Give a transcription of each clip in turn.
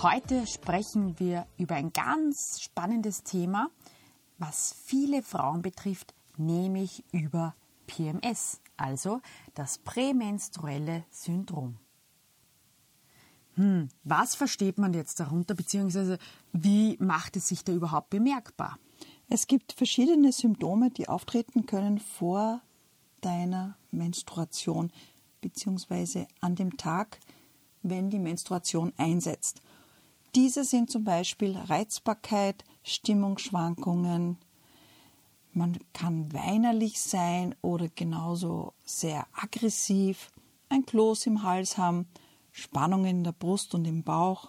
Heute sprechen wir über ein ganz spannendes Thema, was viele Frauen betrifft, nämlich über PMS, also das prämenstruelle Syndrom. Hm, was versteht man jetzt darunter, beziehungsweise wie macht es sich da überhaupt bemerkbar? Es gibt verschiedene Symptome, die auftreten können vor deiner Menstruation, beziehungsweise an dem Tag, wenn die Menstruation einsetzt. Diese sind zum Beispiel Reizbarkeit, Stimmungsschwankungen, man kann weinerlich sein oder genauso sehr aggressiv, ein Kloß im Hals haben, Spannungen in der Brust und im Bauch,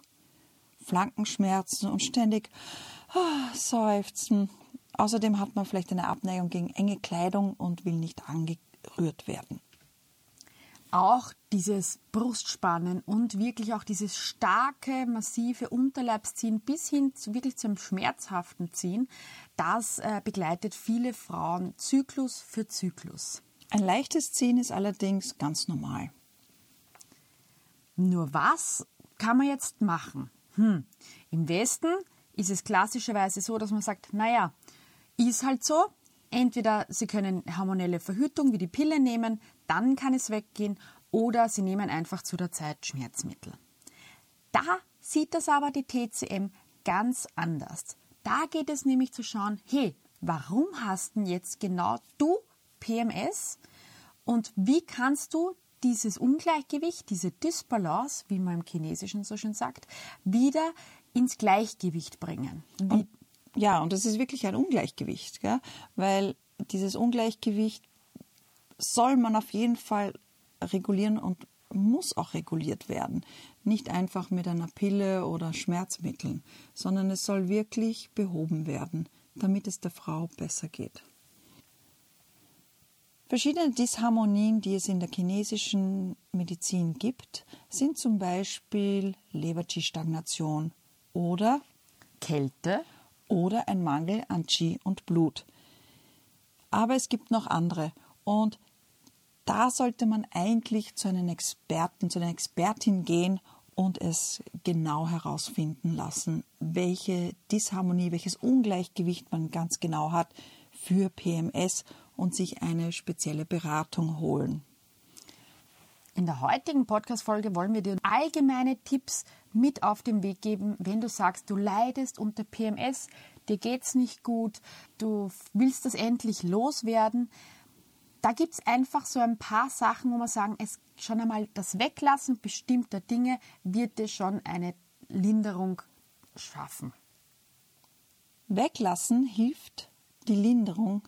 Flankenschmerzen und ständig oh, seufzen. Außerdem hat man vielleicht eine Abneigung gegen enge Kleidung und will nicht angerührt werden auch dieses Brustspannen und wirklich auch dieses starke, massive Unterleibsziehen bis hin zu wirklich zum schmerzhaften Ziehen, das äh, begleitet viele Frauen Zyklus für Zyklus. Ein leichtes Ziehen ist allerdings ganz normal. Nur was kann man jetzt machen? Hm. Im Westen ist es klassischerweise so, dass man sagt, naja, ist halt so, Entweder Sie können hormonelle Verhütung wie die Pille nehmen, dann kann es weggehen, oder Sie nehmen einfach zu der Zeit Schmerzmittel. Da sieht das aber die TCM ganz anders. Da geht es nämlich zu schauen, hey, warum hast denn jetzt genau du PMS und wie kannst du dieses Ungleichgewicht, diese Dysbalance, wie man im Chinesischen so schön sagt, wieder ins Gleichgewicht bringen. Wie ja, und das ist wirklich ein Ungleichgewicht, gell? weil dieses Ungleichgewicht soll man auf jeden Fall regulieren und muss auch reguliert werden. Nicht einfach mit einer Pille oder Schmerzmitteln, sondern es soll wirklich behoben werden, damit es der Frau besser geht. Verschiedene Disharmonien, die es in der chinesischen Medizin gibt, sind zum Beispiel Leber-Qi-Stagnation oder Kälte oder ein Mangel an Qi und Blut. Aber es gibt noch andere und da sollte man eigentlich zu einem Experten, zu einer Expertin gehen und es genau herausfinden lassen, welche Disharmonie, welches Ungleichgewicht man ganz genau hat für PMS und sich eine spezielle Beratung holen. In der heutigen Podcast-Folge wollen wir dir allgemeine Tipps mit auf den Weg geben, wenn du sagst, du leidest unter PMS, dir geht's nicht gut, du willst das endlich loswerden. Da gibt es einfach so ein paar Sachen, wo man sagen, es schon einmal das Weglassen bestimmter Dinge wird dir schon eine Linderung schaffen. Weglassen hilft, die Linderung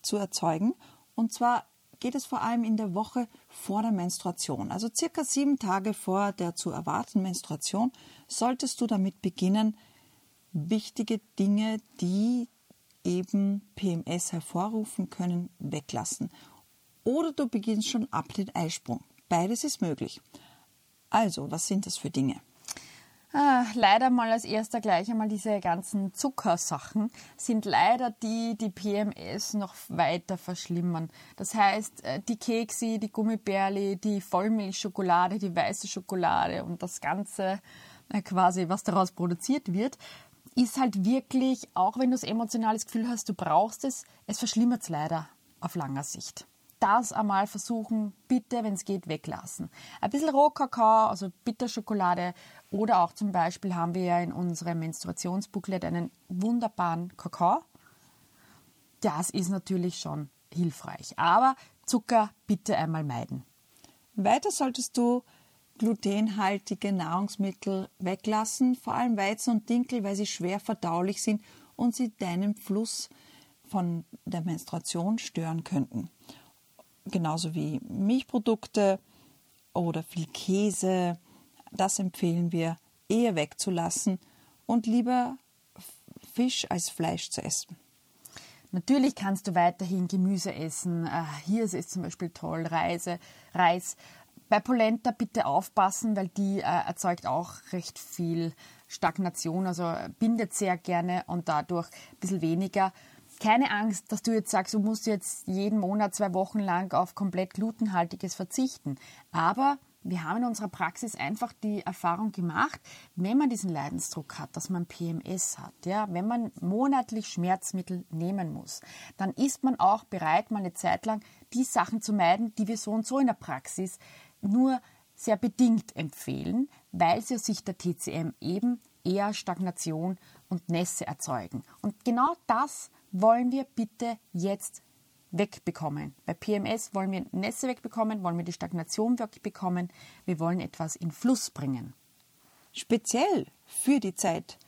zu erzeugen. Und zwar geht es vor allem in der Woche vor der Menstruation. Also circa sieben Tage vor der zu erwartenden Menstruation solltest du damit beginnen, wichtige Dinge, die eben PMS hervorrufen können, weglassen. Oder du beginnst schon ab den Eisprung. Beides ist möglich. Also, was sind das für Dinge? Ah, leider mal als erster gleich einmal diese ganzen Zuckersachen sind leider die, die PMS noch weiter verschlimmern. Das heißt, äh, die Kekse, die Gummibärli, die Vollmilchschokolade, die weiße Schokolade und das Ganze äh, quasi, was daraus produziert wird, ist halt wirklich, auch wenn du das emotionales Gefühl hast, du brauchst es, es verschlimmert es leider auf langer Sicht das einmal versuchen, bitte, wenn es geht, weglassen. Ein bisschen Rohkakao, also Bitterschokolade oder auch zum Beispiel haben wir ja in unserem Menstruationsbooklet einen wunderbaren Kakao. Das ist natürlich schon hilfreich. Aber Zucker bitte einmal meiden. Weiter solltest du glutenhaltige Nahrungsmittel weglassen, vor allem Weizen und Dinkel, weil sie schwer verdaulich sind und sie deinen Fluss von der Menstruation stören könnten genauso wie Milchprodukte oder viel Käse. Das empfehlen wir eher wegzulassen und lieber Fisch als Fleisch zu essen. Natürlich kannst du weiterhin Gemüse essen. Äh, Hirse ist zum Beispiel toll, Reise, Reis. Bei Polenta bitte aufpassen, weil die äh, erzeugt auch recht viel Stagnation, also bindet sehr gerne und dadurch ein bisschen weniger. Keine Angst, dass du jetzt sagst, du musst jetzt jeden Monat zwei Wochen lang auf komplett glutenhaltiges verzichten. Aber wir haben in unserer Praxis einfach die Erfahrung gemacht, wenn man diesen Leidensdruck hat, dass man PMS hat, ja, wenn man monatlich Schmerzmittel nehmen muss, dann ist man auch bereit, mal eine Zeit lang die Sachen zu meiden, die wir so und so in der Praxis nur sehr bedingt empfehlen, weil sie aus Sicht der TCM eben eher Stagnation und Nässe erzeugen. Und genau das wollen wir bitte jetzt wegbekommen. Bei PMS wollen wir Nässe wegbekommen, wollen wir die Stagnation wegbekommen, wir wollen etwas in Fluss bringen. Speziell für die Zeit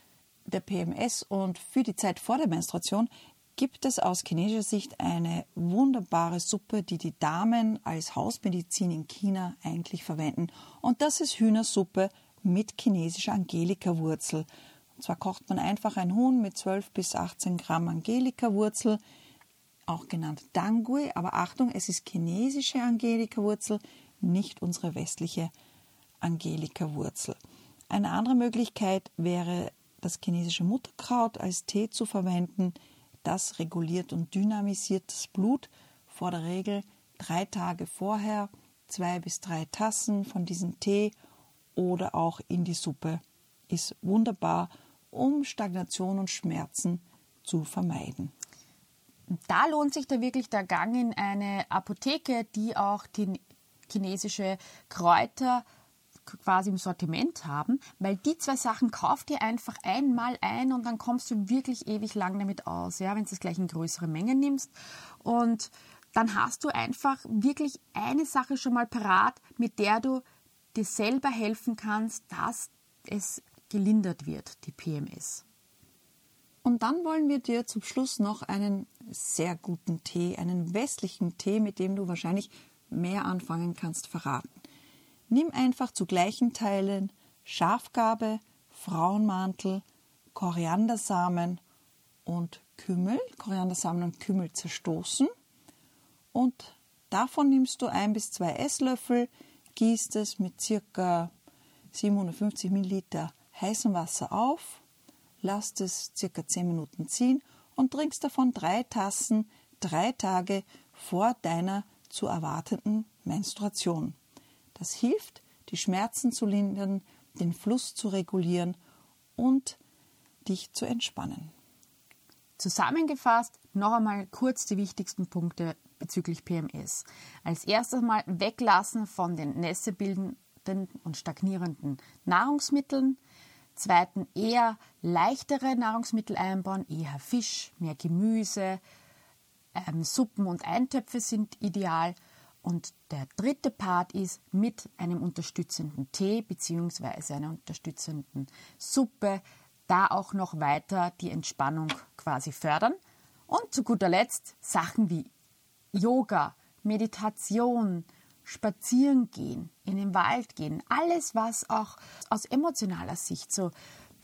der PMS und für die Zeit vor der Menstruation gibt es aus chinesischer Sicht eine wunderbare Suppe, die die Damen als Hausmedizin in China eigentlich verwenden. Und das ist Hühnersuppe mit chinesischer Angelika-Wurzel. Und zwar kocht man einfach ein Huhn mit 12 bis 18 Gramm Angelika-Wurzel auch genannt Dangui, aber Achtung, es ist chinesische Angelika-Wurzel, nicht unsere westliche Angelika-Wurzel. Eine andere Möglichkeit wäre, das chinesische Mutterkraut als Tee zu verwenden. Das reguliert und dynamisiert das Blut. Vor der Regel drei Tage vorher zwei bis drei Tassen von diesem Tee oder auch in die Suppe ist wunderbar, um Stagnation und Schmerzen zu vermeiden. Da lohnt sich da wirklich der Gang in eine Apotheke, die auch die chinesische Kräuter quasi im Sortiment haben, weil die zwei Sachen kauft ihr einfach einmal ein und dann kommst du wirklich ewig lang damit aus, ja, wenn du es gleich in größere Mengen nimmst und dann hast du einfach wirklich eine Sache schon mal parat, mit der du dir selber helfen kannst, dass es gelindert wird, die PMS. Und dann wollen wir dir zum Schluss noch einen sehr guten Tee, einen westlichen Tee, mit dem du wahrscheinlich mehr anfangen kannst, verraten. Nimm einfach zu gleichen Teilen Schafgabe, Frauenmantel, Koriandersamen und Kümmel, Koriandersamen und Kümmel zerstoßen. Und davon nimmst du ein bis zwei Esslöffel, gießt es mit circa 750 Milliliter heißem Wasser auf lasst es circa 10 Minuten ziehen und trinkst davon drei Tassen drei Tage vor deiner zu erwartenden Menstruation. Das hilft, die Schmerzen zu lindern, den Fluss zu regulieren und dich zu entspannen. Zusammengefasst noch einmal kurz die wichtigsten Punkte bezüglich PMS. Als erstes mal weglassen von den nässebildenden und stagnierenden Nahrungsmitteln, Zweiten eher leichtere Nahrungsmittel einbauen, eher Fisch, mehr Gemüse, ähm, Suppen und Eintöpfe sind ideal. Und der dritte Part ist mit einem unterstützenden Tee bzw. einer unterstützenden Suppe da auch noch weiter die Entspannung quasi fördern. Und zu guter Letzt Sachen wie Yoga, Meditation, spazieren gehen, in den Wald gehen, alles, was auch aus emotionaler Sicht so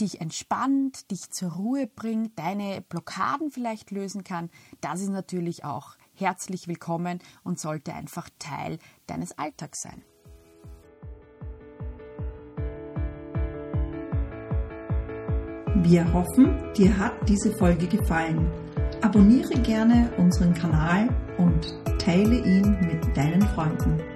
dich entspannt, dich zur Ruhe bringt, deine Blockaden vielleicht lösen kann, das ist natürlich auch herzlich willkommen und sollte einfach Teil deines Alltags sein. Wir hoffen, dir hat diese Folge gefallen. Abonniere gerne unseren Kanal und teile ihn mit deinen Freunden.